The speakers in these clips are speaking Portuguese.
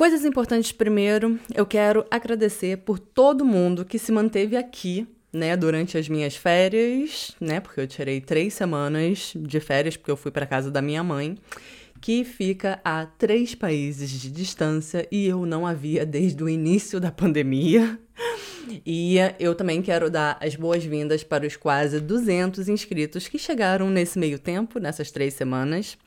Coisas importantes primeiro, eu quero agradecer por todo mundo que se manteve aqui né, durante as minhas férias, né, porque eu tirei três semanas de férias porque eu fui para casa da minha mãe, que fica a três países de distância e eu não havia desde o início da pandemia. E eu também quero dar as boas-vindas para os quase 200 inscritos que chegaram nesse meio tempo, nessas três semanas.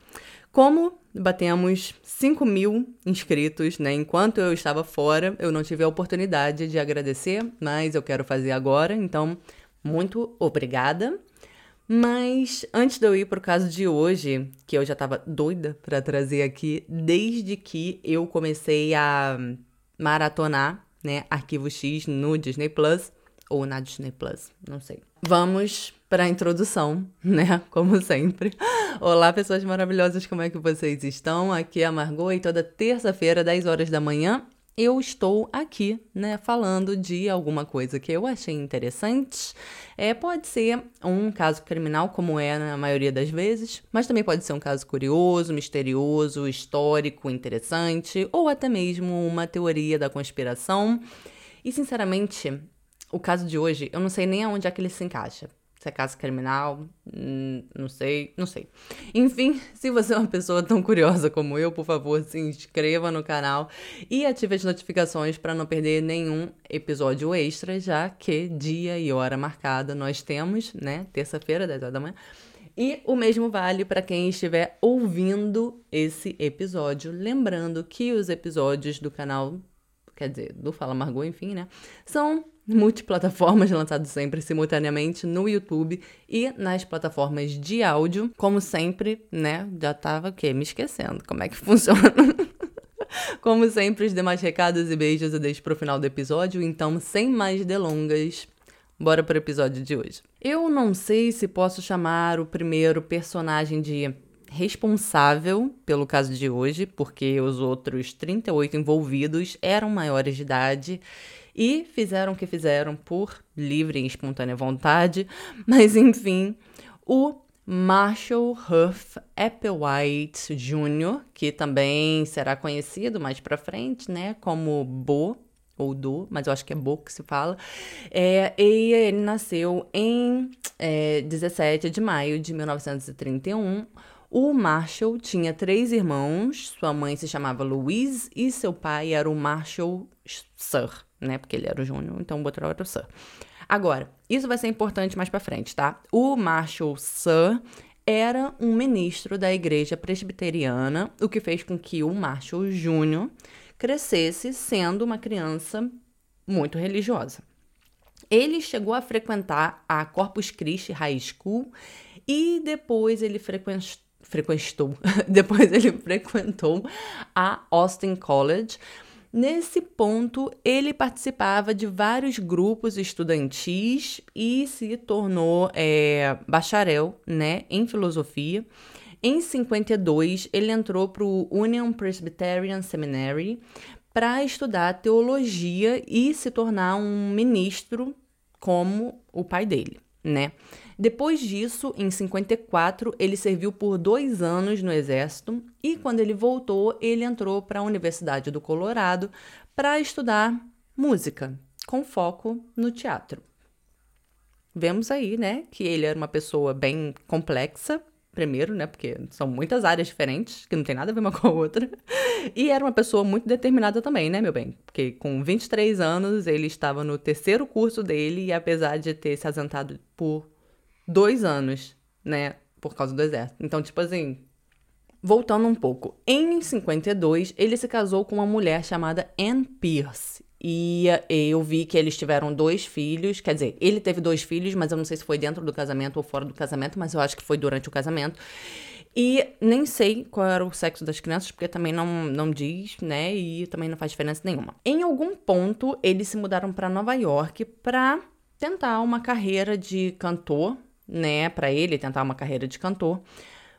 Como batemos 5 mil inscritos, né? Enquanto eu estava fora, eu não tive a oportunidade de agradecer, mas eu quero fazer agora, então, muito obrigada. Mas antes de eu ir para o caso de hoje, que eu já estava doida para trazer aqui, desde que eu comecei a maratonar, né, Arquivo X no Disney Plus, ou na Disney Plus, não sei. Vamos para a introdução, né? Como sempre. Olá, pessoas maravilhosas, como é que vocês estão? Aqui é a Margot e toda terça-feira, 10 horas da manhã, eu estou aqui, né, falando de alguma coisa que eu achei interessante. É, pode ser um caso criminal, como é na maioria das vezes, mas também pode ser um caso curioso, misterioso, histórico, interessante, ou até mesmo uma teoria da conspiração. E, sinceramente, o caso de hoje, eu não sei nem aonde é que ele se encaixa. Se é caso criminal, hum, não sei, não sei. Enfim, se você é uma pessoa tão curiosa como eu, por favor, se inscreva no canal e ative as notificações para não perder nenhum episódio extra, já que dia e hora marcada nós temos, né? Terça-feira, 10 horas da manhã. E o mesmo vale para quem estiver ouvindo esse episódio. Lembrando que os episódios do canal, quer dizer, do Fala Margot, enfim, né? São multiplataformas, lançado sempre simultaneamente no YouTube e nas plataformas de áudio. Como sempre, né? Já tava o quê? Me esquecendo como é que funciona. Como sempre, os demais recados e beijos eu deixo pro final do episódio, então, sem mais delongas, bora pro episódio de hoje. Eu não sei se posso chamar o primeiro personagem de responsável pelo caso de hoje, porque os outros 38 envolvidos eram maiores de idade e fizeram o que fizeram por livre e espontânea vontade, mas enfim, o Marshall Huff Applewhite Jr., que também será conhecido mais para frente, né, como Bo ou Do, mas eu acho que é Bo que se fala. É, e ele nasceu em é, 17 de maio de 1931. O Marshall tinha três irmãos, sua mãe se chamava Louise e seu pai era o Marshall Sir né? Porque ele era o Júnior, então o Sir. Agora, isso vai ser importante mais para frente, tá? O Marshall Sir era um ministro da igreja presbiteriana, o que fez com que o Marshall Júnior crescesse sendo uma criança muito religiosa. Ele chegou a frequentar a Corpus Christi High School e depois ele frequentou frequentou, depois ele frequentou a Austin College, Nesse ponto, ele participava de vários grupos estudantis e se tornou é, bacharel né, em filosofia. Em 52, ele entrou para o Union Presbyterian Seminary para estudar teologia e se tornar um ministro como o pai dele, né? Depois disso, em 54, ele serviu por dois anos no Exército e, quando ele voltou, ele entrou para a Universidade do Colorado para estudar música, com foco no teatro. Vemos aí, né, que ele era uma pessoa bem complexa, primeiro, né, porque são muitas áreas diferentes, que não tem nada a ver uma com a outra. E era uma pessoa muito determinada também, né, meu bem? Porque com 23 anos ele estava no terceiro curso dele e apesar de ter se ausentado por dois anos, né? Por causa do exército. Então, tipo assim, voltando um pouco. Em 52, ele se casou com uma mulher chamada Anne Pierce. E eu vi que eles tiveram dois filhos, quer dizer, ele teve dois filhos, mas eu não sei se foi dentro do casamento ou fora do casamento, mas eu acho que foi durante o casamento. E nem sei qual era o sexo das crianças, porque também não, não diz, né? E também não faz diferença nenhuma. Em algum ponto, eles se mudaram para Nova York para tentar uma carreira de cantor, né, para ele tentar uma carreira de cantor,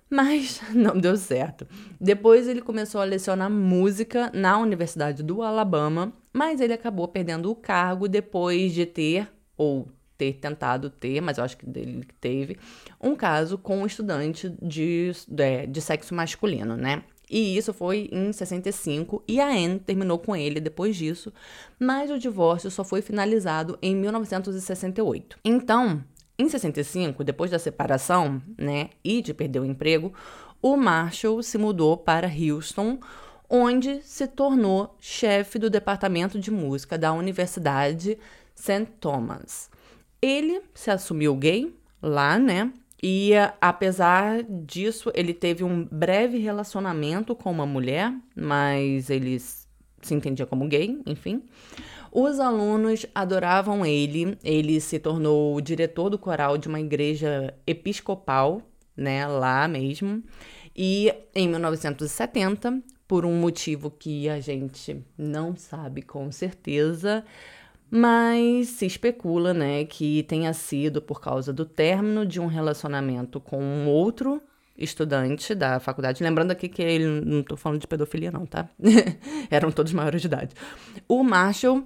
mas não deu certo. Depois ele começou a lecionar música na Universidade do Alabama, mas ele acabou perdendo o cargo depois de ter ou ter tentado ter, mas eu acho que ele teve, um caso com um estudante de, de, de sexo masculino, né? E isso foi em 65 e a Anne terminou com ele depois disso, mas o divórcio só foi finalizado em 1968. Então, em 65, depois da separação, né, e de perder o emprego, o Marshall se mudou para Houston, onde se tornou chefe do departamento de música da Universidade St. Thomas. Ele se assumiu gay lá, né? E apesar disso, ele teve um breve relacionamento com uma mulher, mas ele se entendia como gay, enfim. Os alunos adoravam ele, ele se tornou diretor do coral de uma igreja episcopal, né, lá mesmo. E em 1970, por um motivo que a gente não sabe com certeza, mas se especula, né, que tenha sido por causa do término de um relacionamento com um outro estudante da faculdade. Lembrando aqui que ele não estou falando de pedofilia não, tá? Eram todos maiores de idade. O Marshall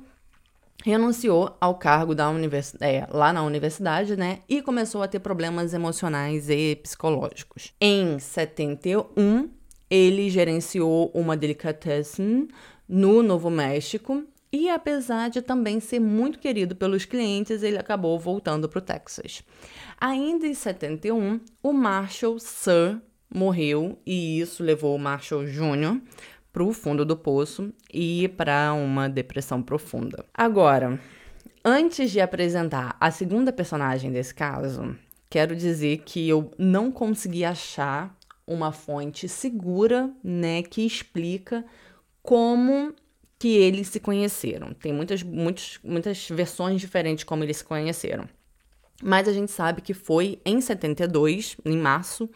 renunciou ao cargo da univers... É, lá na universidade, né, e começou a ter problemas emocionais e psicológicos. Em 71, ele gerenciou uma delicatessen no Novo México e apesar de também ser muito querido pelos clientes, ele acabou voltando para o Texas. Ainda em 71, o Marshall Sir morreu e isso levou o Marshall Jr. para o fundo do poço e para uma depressão profunda. Agora, antes de apresentar a segunda personagem desse caso, quero dizer que eu não consegui achar uma fonte segura, né, que explica como que eles se conheceram. Tem muitas, muitas, muitas versões diferentes como eles se conheceram. Mas a gente sabe que foi em 72, em março,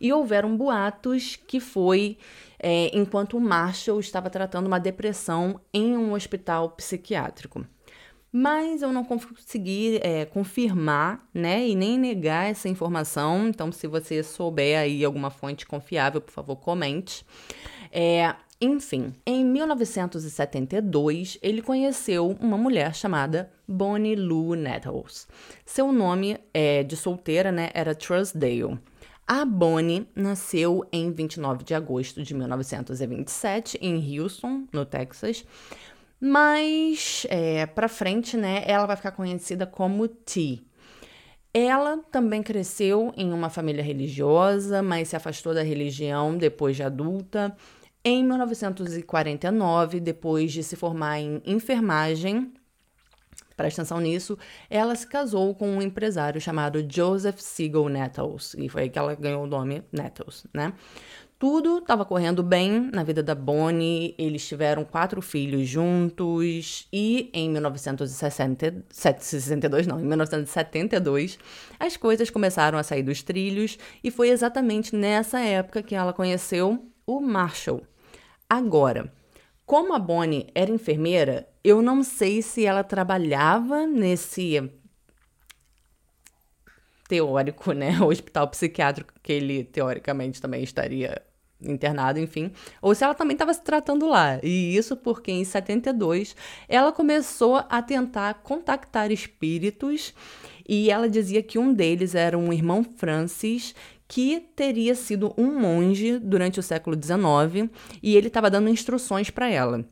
e houveram boatos que foi é, enquanto Marshall estava tratando uma depressão em um hospital psiquiátrico. Mas eu não consegui é, confirmar, né, e nem negar essa informação. Então, se você souber aí alguma fonte confiável, por favor, comente. É, enfim, em 1972, ele conheceu uma mulher chamada Bonnie Lou Nettles. Seu nome é, de solteira né, era Trussdale. A Bonnie nasceu em 29 de agosto de 1927 em Houston, no Texas. Mas é, para frente, né, ela vai ficar conhecida como T. Ela também cresceu em uma família religiosa, mas se afastou da religião depois de adulta. Em 1949, depois de se formar em enfermagem, presta atenção nisso, ela se casou com um empresário chamado Joseph Siegel Nettles, e foi aí que ela ganhou o nome Nettles, né? Tudo estava correndo bem na vida da Bonnie, eles tiveram quatro filhos juntos e em 1962, não, em 1972, as coisas começaram a sair dos trilhos e foi exatamente nessa época que ela conheceu o Marshall, Agora, como a Bonnie era enfermeira, eu não sei se ela trabalhava nesse teórico, né, hospital psiquiátrico que ele teoricamente também estaria internado, enfim, ou se ela também estava se tratando lá. E isso porque em 72 ela começou a tentar contactar espíritos e ela dizia que um deles era um irmão Francis que teria sido um monge durante o século XIX e ele estava dando instruções para ela.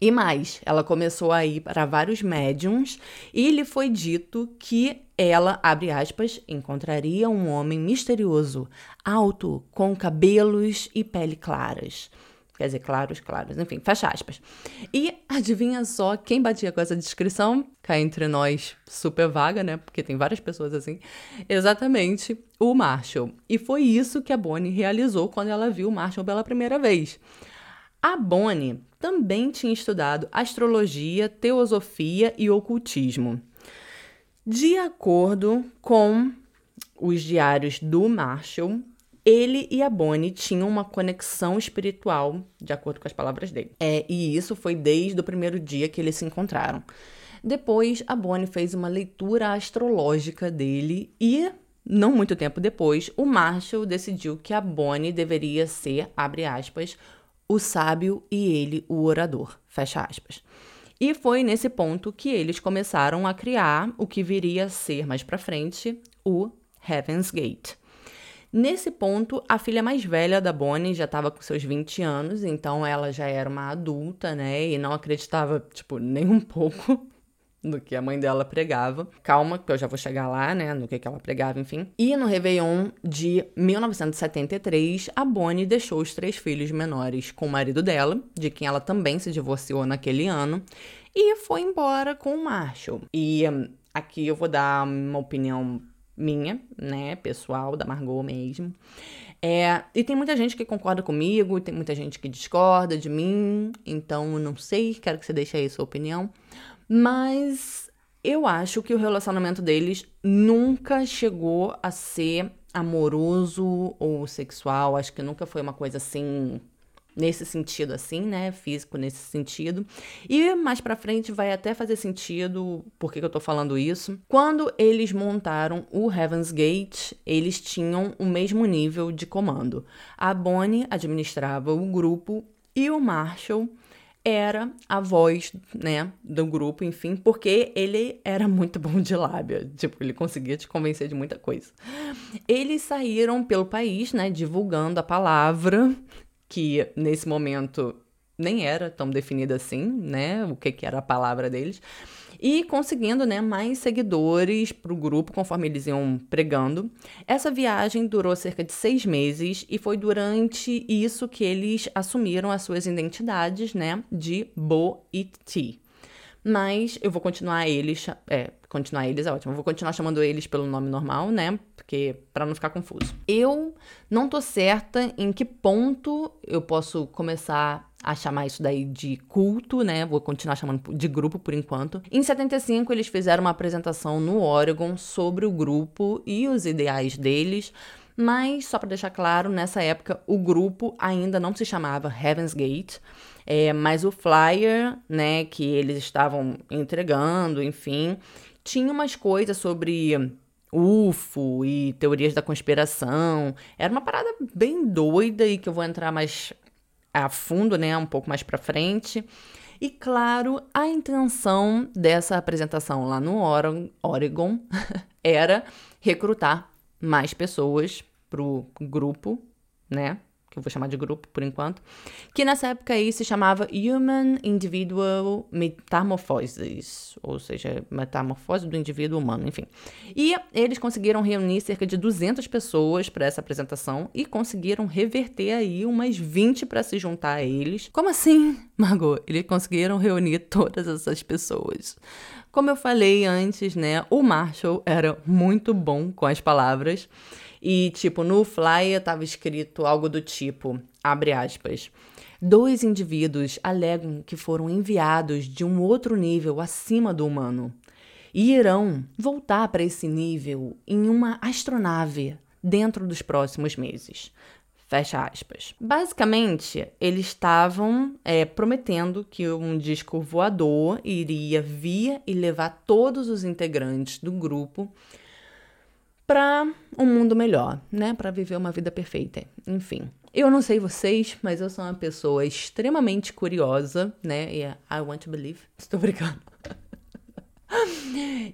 E mais, ela começou a ir para vários médiums e lhe foi dito que ela, abre aspas, encontraria um homem misterioso, alto, com cabelos e pele claras. Quer dizer, claros, claros, enfim, fecha aspas. E adivinha só quem batia com essa descrição? Cá entre nós, super vaga, né? Porque tem várias pessoas assim. Exatamente, o Marshall. E foi isso que a Bonnie realizou quando ela viu o Marshall pela primeira vez. A Bonnie também tinha estudado astrologia, teosofia e ocultismo. De acordo com os diários do Marshall, ele e a Bonnie tinham uma conexão espiritual, de acordo com as palavras dele. É, e isso foi desde o primeiro dia que eles se encontraram. Depois, a Bonnie fez uma leitura astrológica dele e, não muito tempo depois, o Marshall decidiu que a Bonnie deveria ser, abre aspas, o sábio e ele o orador, fecha aspas. E foi nesse ponto que eles começaram a criar o que viria a ser mais para frente o Heaven's Gate. Nesse ponto, a filha mais velha da Bonnie já estava com seus 20 anos, então ela já era uma adulta, né? E não acreditava, tipo, nem um pouco no que a mãe dela pregava. Calma, que eu já vou chegar lá, né? No que, que ela pregava, enfim. E no Réveillon de 1973, a Bonnie deixou os três filhos menores com o marido dela, de quem ela também se divorciou naquele ano, e foi embora com o Marshall. E hum, aqui eu vou dar uma opinião minha, né, pessoal, da Margot mesmo. É, e tem muita gente que concorda comigo, tem muita gente que discorda de mim, então não sei, quero que você deixe aí sua opinião. Mas eu acho que o relacionamento deles nunca chegou a ser amoroso ou sexual, acho que nunca foi uma coisa assim nesse sentido assim, né, físico nesse sentido. E mais para frente vai até fazer sentido por que, que eu tô falando isso. Quando eles montaram o Heaven's Gate, eles tinham o mesmo nível de comando. A Bonnie administrava o grupo e o Marshall era a voz, né, do grupo, enfim, porque ele era muito bom de lábia, tipo, ele conseguia te convencer de muita coisa. Eles saíram pelo país, né, divulgando a palavra que nesse momento nem era tão definida assim, né? O que, que era a palavra deles. E conseguindo né, mais seguidores para o grupo conforme eles iam pregando. Essa viagem durou cerca de seis meses e foi durante isso que eles assumiram as suas identidades né, de Bo e Ti. Mas eu vou continuar eles. É, continuar eles é ótimo. Eu vou continuar chamando eles pelo nome normal, né? Porque para não ficar confuso. Eu não tô certa em que ponto eu posso começar a chamar isso daí de culto, né? Vou continuar chamando de grupo por enquanto. Em 75 eles fizeram uma apresentação no Oregon sobre o grupo e os ideais deles. Mas, só para deixar claro, nessa época o grupo ainda não se chamava Heaven's Gate. É, mas o flyer, né, que eles estavam entregando, enfim, tinha umas coisas sobre UFO e teorias da conspiração. Era uma parada bem doida e que eu vou entrar mais a fundo, né, um pouco mais para frente. E claro, a intenção dessa apresentação lá no Oregon era recrutar mais pessoas pro grupo, né? Que eu vou chamar de grupo por enquanto, que nessa época aí se chamava Human Individual Metamorphosis, ou seja, metamorfose do indivíduo humano, enfim. E eles conseguiram reunir cerca de 200 pessoas para essa apresentação e conseguiram reverter aí umas 20 para se juntar a eles. Como assim, Margot? Eles conseguiram reunir todas essas pessoas. Como eu falei antes, né, o Marshall era muito bom com as palavras e, tipo, no flyer estava escrito algo do tipo, abre aspas, dois indivíduos alegam que foram enviados de um outro nível acima do humano e irão voltar para esse nível em uma astronave dentro dos próximos meses. Fecha aspas. Basicamente, eles estavam é, prometendo que um disco voador iria vir e levar todos os integrantes do grupo para um mundo melhor, né? Para viver uma vida perfeita. Enfim. Eu não sei vocês, mas eu sou uma pessoa extremamente curiosa, né? E é I want to believe. Estou brincando.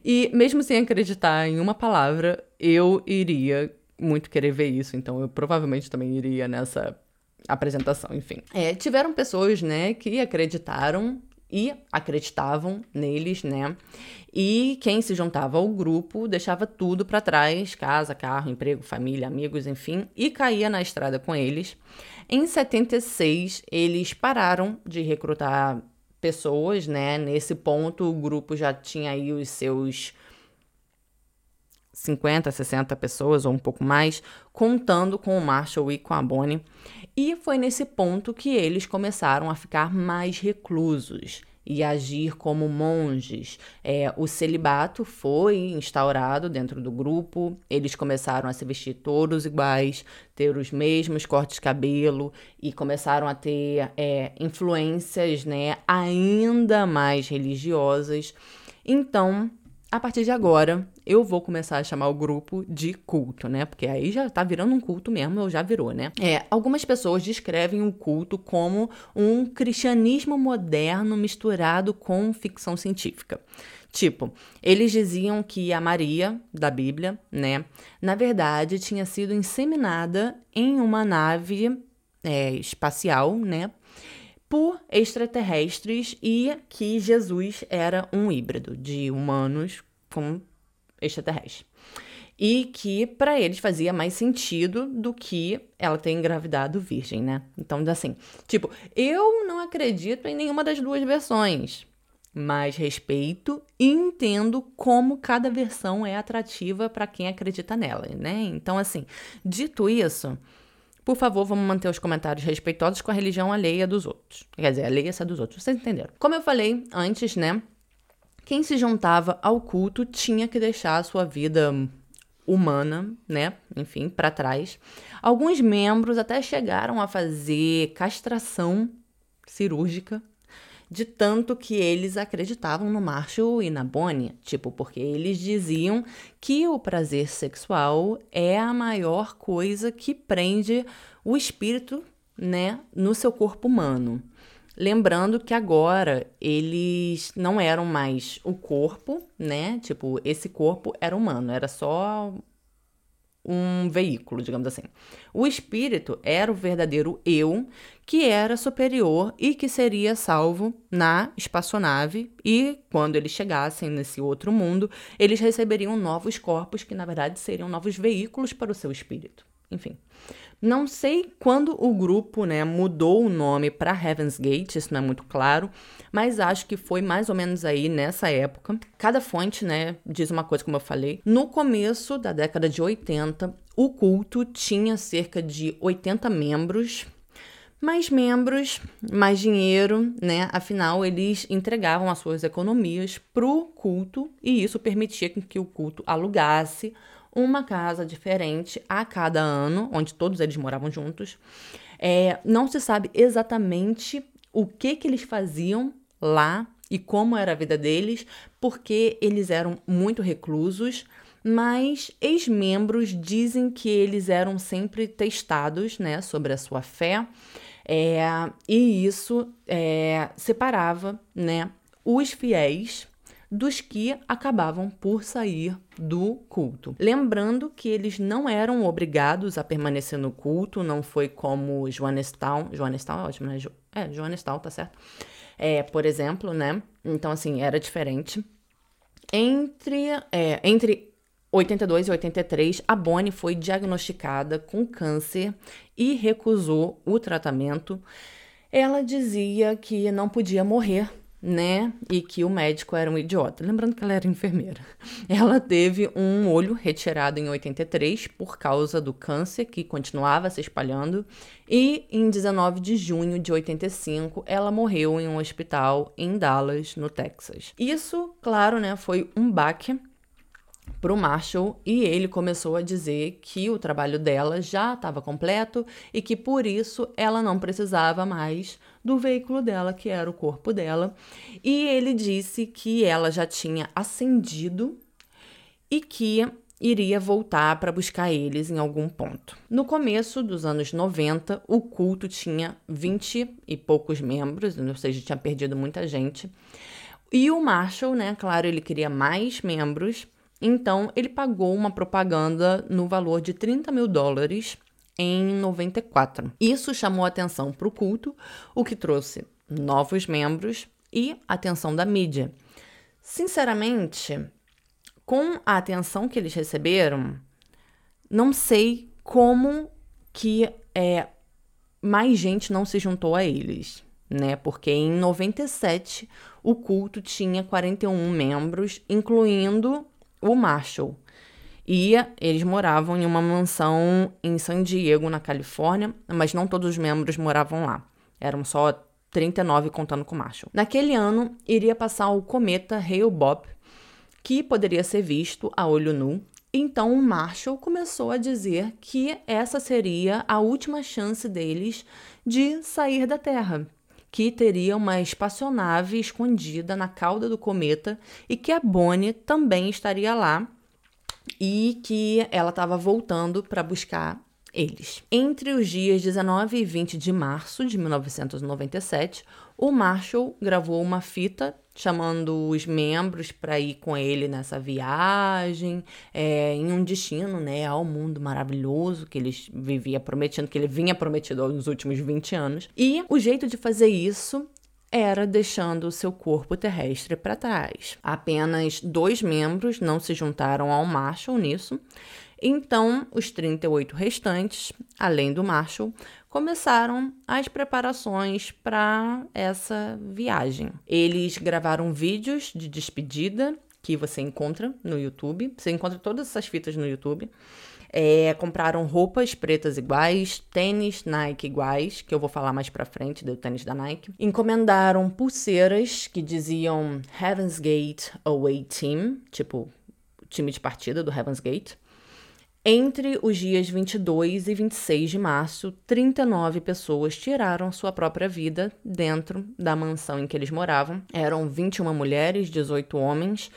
e mesmo sem acreditar em uma palavra, eu iria muito querer ver isso. Então eu provavelmente também iria nessa apresentação, enfim. É, tiveram pessoas, né, que acreditaram e acreditavam neles, né? E quem se juntava ao grupo deixava tudo para trás, casa, carro, emprego, família, amigos, enfim, e caía na estrada com eles. Em 76, eles pararam de recrutar pessoas, né? Nesse ponto, o grupo já tinha aí os seus 50, 60 pessoas ou um pouco mais, contando com o Marshall e com a Bonnie. E foi nesse ponto que eles começaram a ficar mais reclusos e agir como monges. É, o celibato foi instaurado dentro do grupo, eles começaram a se vestir todos iguais, ter os mesmos cortes de cabelo e começaram a ter é, influências né, ainda mais religiosas. Então, a partir de agora, eu vou começar a chamar o grupo de culto, né? Porque aí já tá virando um culto mesmo, ou já virou, né? É, algumas pessoas descrevem o culto como um cristianismo moderno misturado com ficção científica. Tipo, eles diziam que a Maria, da Bíblia, né, na verdade tinha sido inseminada em uma nave é, espacial, né, por extraterrestres e que Jesus era um híbrido de humanos com extraterrestres. E que para eles fazia mais sentido do que ela ter engravidado virgem, né? Então, assim, tipo, eu não acredito em nenhuma das duas versões, mas respeito e entendo como cada versão é atrativa para quem acredita nela, né? Então, assim, dito isso, por favor, vamos manter os comentários respeitosos com a religião alheia dos outros. Quer dizer, alheia essa dos outros. Vocês entenderam? Como eu falei antes, né? Quem se juntava ao culto tinha que deixar a sua vida humana, né? Enfim, para trás. Alguns membros até chegaram a fazer castração cirúrgica de tanto que eles acreditavam no Marshall e na Bonnie, tipo, porque eles diziam que o prazer sexual é a maior coisa que prende o espírito, né, no seu corpo humano. Lembrando que agora eles não eram mais o corpo, né? Tipo, esse corpo era humano, era só um veículo, digamos assim. O espírito era o verdadeiro eu, que era superior e que seria salvo na espaçonave, e quando eles chegassem nesse outro mundo, eles receberiam novos corpos que na verdade seriam novos veículos para o seu espírito. Enfim. Não sei quando o grupo né, mudou o nome para Heaven's Gate, isso não é muito claro, mas acho que foi mais ou menos aí nessa época. Cada fonte né, diz uma coisa, como eu falei. No começo da década de 80, o culto tinha cerca de 80 membros. Mais membros, mais dinheiro, né? Afinal, eles entregavam as suas economias para o culto e isso permitia que o culto alugasse uma casa diferente a cada ano, onde todos eles moravam juntos. É, não se sabe exatamente o que, que eles faziam lá e como era a vida deles, porque eles eram muito reclusos, mas ex-membros dizem que eles eram sempre testados né, sobre a sua fé, é, e isso é, separava né, os fiéis dos que acabavam por sair do culto. Lembrando que eles não eram obrigados a permanecer no culto, não foi como Joanestal, Joanestal é ótimo, né? É, Joanestal, tá certo? É, por exemplo, né? Então, assim, era diferente. Entre, é, entre 82 e 83, a Bonnie foi diagnosticada com câncer e recusou o tratamento. Ela dizia que não podia morrer né? E que o médico era um idiota. Lembrando que ela era enfermeira. Ela teve um olho retirado em 83 por causa do câncer que continuava se espalhando. E em 19 de junho de 85, ela morreu em um hospital em Dallas, no Texas. Isso, claro, né, foi um baque para o Marshall e ele começou a dizer que o trabalho dela já estava completo e que por isso ela não precisava mais do veículo dela, que era o corpo dela. E ele disse que ela já tinha ascendido e que iria voltar para buscar eles em algum ponto. No começo dos anos 90, o culto tinha 20 e poucos membros, ou seja, tinha perdido muita gente. E o Marshall, né, claro, ele queria mais membros, então ele pagou uma propaganda no valor de 30 mil dólares em 94. Isso chamou atenção para o culto, o que trouxe novos membros e atenção da mídia. Sinceramente, com a atenção que eles receberam, não sei como que é, mais gente não se juntou a eles, né? Porque em 97 o culto tinha 41 membros, incluindo o Marshall. E eles moravam em uma mansão em San Diego, na Califórnia, mas não todos os membros moravam lá. Eram só 39 contando com Marshall. Naquele ano, iria passar o cometa Hale-Bopp, que poderia ser visto a olho nu. Então, o Marshall começou a dizer que essa seria a última chance deles de sair da Terra, que teria uma espaçonave escondida na cauda do cometa e que a Bonnie também estaria lá e que ela estava voltando para buscar eles. Entre os dias 19 e 20 de março de 1997, o Marshall gravou uma fita chamando os membros para ir com ele nessa viagem, é, em um destino, né, ao mundo maravilhoso que ele vivia prometendo, que ele vinha prometido nos últimos 20 anos. E o jeito de fazer isso era deixando o seu corpo terrestre para trás. Apenas dois membros não se juntaram ao Marshall nisso. Então, os 38 restantes, além do Marshall, começaram as preparações para essa viagem. Eles gravaram vídeos de despedida que você encontra no YouTube. Você encontra todas essas fitas no YouTube. É, compraram roupas pretas iguais, tênis Nike iguais, que eu vou falar mais pra frente do tênis da Nike. Encomendaram pulseiras que diziam Heaven's Gate Away Team, tipo time de partida do Heaven's Gate. Entre os dias 22 e 26 de março, 39 pessoas tiraram sua própria vida dentro da mansão em que eles moravam. Eram 21 mulheres, 18 homens,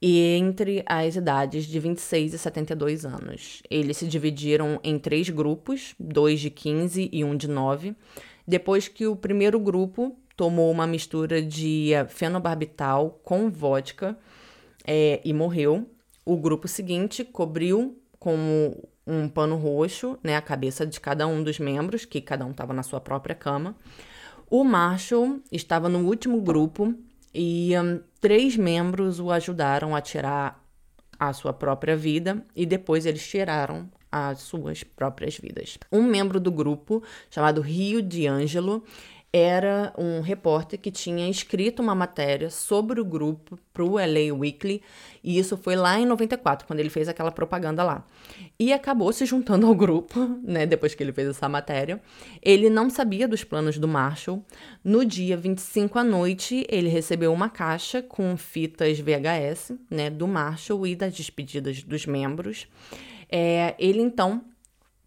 e entre as idades de 26 e 72 anos. Eles se dividiram em três grupos, dois de 15 e um de 9, depois que o primeiro grupo tomou uma mistura de fenobarbital com vodka é, e morreu. O grupo seguinte cobriu com um pano roxo, né, a cabeça de cada um dos membros, que cada um estava na sua própria cama. O Marshall estava no último grupo e um, três membros o ajudaram a tirar a sua própria vida e depois eles tiraram as suas próprias vidas. Um membro do grupo, chamado Rio de Angelo, era um repórter que tinha escrito uma matéria sobre o grupo para o LA Weekly, e isso foi lá em 94, quando ele fez aquela propaganda lá. E acabou se juntando ao grupo, né, depois que ele fez essa matéria. Ele não sabia dos planos do Marshall. No dia 25 à noite, ele recebeu uma caixa com fitas VHS, né, do Marshall e das despedidas dos membros. É, ele então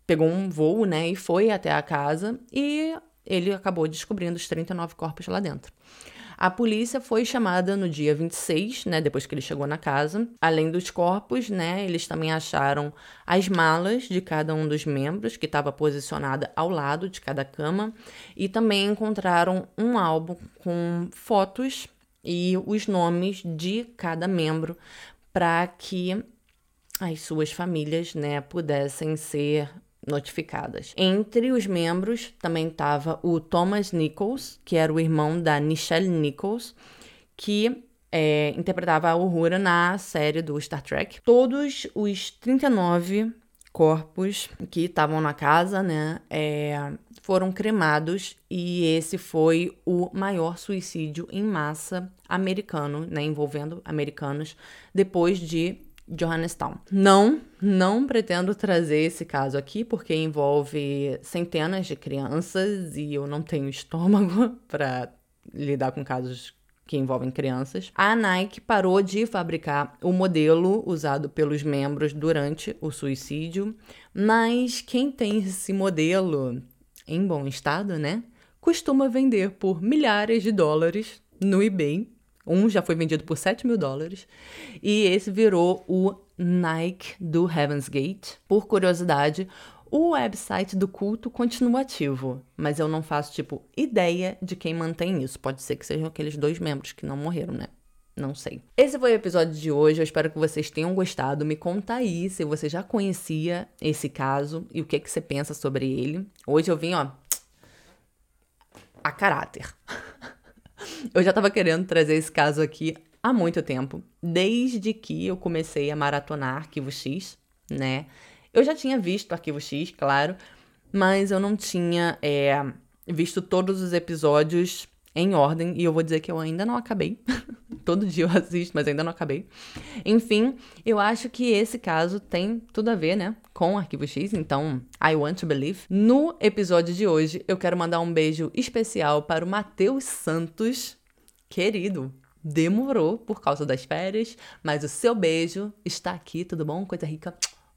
pegou um voo, né, e foi até a casa e ele acabou descobrindo os 39 corpos lá dentro. A polícia foi chamada no dia 26, né, depois que ele chegou na casa. Além dos corpos, né, eles também acharam as malas de cada um dos membros, que estava posicionada ao lado de cada cama, e também encontraram um álbum com fotos e os nomes de cada membro para que as suas famílias, né, pudessem ser notificadas. Entre os membros também estava o Thomas Nichols, que era o irmão da Nichelle Nichols, que é, interpretava a Uhura na série do Star Trek. Todos os 39 corpos que estavam na casa, né, é, foram cremados e esse foi o maior suicídio em massa americano, né, envolvendo americanos, depois de Johannestown. Não, não pretendo trazer esse caso aqui porque envolve centenas de crianças e eu não tenho estômago para lidar com casos que envolvem crianças. A Nike parou de fabricar o modelo usado pelos membros durante o suicídio, mas quem tem esse modelo em bom estado, né, costuma vender por milhares de dólares no eBay um já foi vendido por 7 mil dólares. E esse virou o Nike do Heaven's Gate. Por curiosidade, o website do culto continua ativo, mas eu não faço, tipo, ideia de quem mantém isso. Pode ser que sejam aqueles dois membros que não morreram, né? Não sei. Esse foi o episódio de hoje. Eu espero que vocês tenham gostado. Me conta aí se você já conhecia esse caso e o que, que você pensa sobre ele. Hoje eu vim, ó, a caráter. Eu já tava querendo trazer esse caso aqui há muito tempo, desde que eu comecei a maratonar Arquivo X, né? Eu já tinha visto Arquivo X, claro, mas eu não tinha é, visto todos os episódios em ordem e eu vou dizer que eu ainda não acabei. Todo dia eu assisto, mas ainda não acabei. Enfim, eu acho que esse caso tem tudo a ver, né, com Arquivo X, então I want to believe. No episódio de hoje, eu quero mandar um beijo especial para o Matheus Santos, querido. Demorou por causa das férias, mas o seu beijo está aqui, tudo bom? Coisa rica.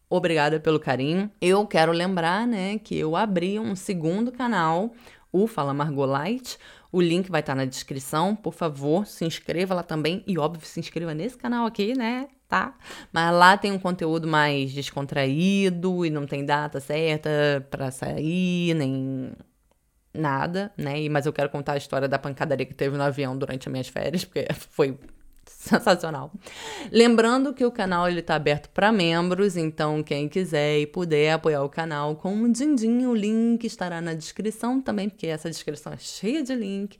Obrigada pelo carinho. Eu quero lembrar, né, que eu abri um segundo canal, o Fala Margot Light, O link vai estar na descrição. Por favor, se inscreva lá também. E, óbvio, se inscreva nesse canal aqui, né? Tá? Mas lá tem um conteúdo mais descontraído e não tem data certa para sair, nem nada, né? Mas eu quero contar a história da pancadaria que teve no avião durante as minhas férias, porque foi sensacional. Lembrando que o canal ele tá aberto para membros, então quem quiser e puder apoiar o canal com um din-din, o link estará na descrição também, porque essa descrição é cheia de link.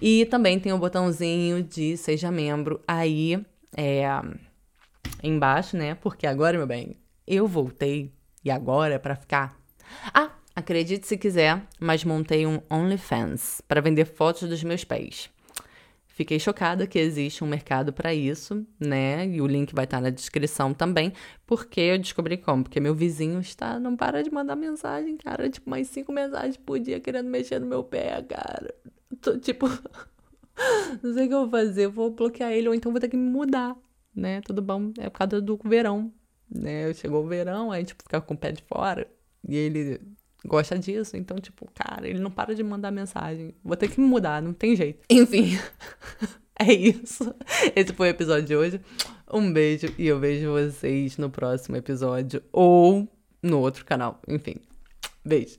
E também tem o botãozinho de seja membro aí é, embaixo, né? Porque agora, meu bem, eu voltei e agora é para ficar. Ah, acredite se quiser, mas montei um OnlyFans para vender fotos dos meus pés. Fiquei chocada que existe um mercado para isso, né? E o link vai estar na descrição também, porque eu descobri como. Porque meu vizinho está, não para de mandar mensagem, cara. Tipo, mais cinco mensagens por dia querendo mexer no meu pé, cara. Tô, tipo, não sei o que eu vou fazer. Vou bloquear ele ou então vou ter que me mudar, né? Tudo bom. É por causa do verão, né? Chegou o verão, aí, tipo, ficar com o pé de fora. E ele gosta disso. Então, tipo, cara, ele não para de mandar mensagem. Vou ter que me mudar, não tem jeito. Enfim, é isso. Esse foi o episódio de hoje. Um beijo e eu vejo vocês no próximo episódio ou no outro canal. Enfim, beijo.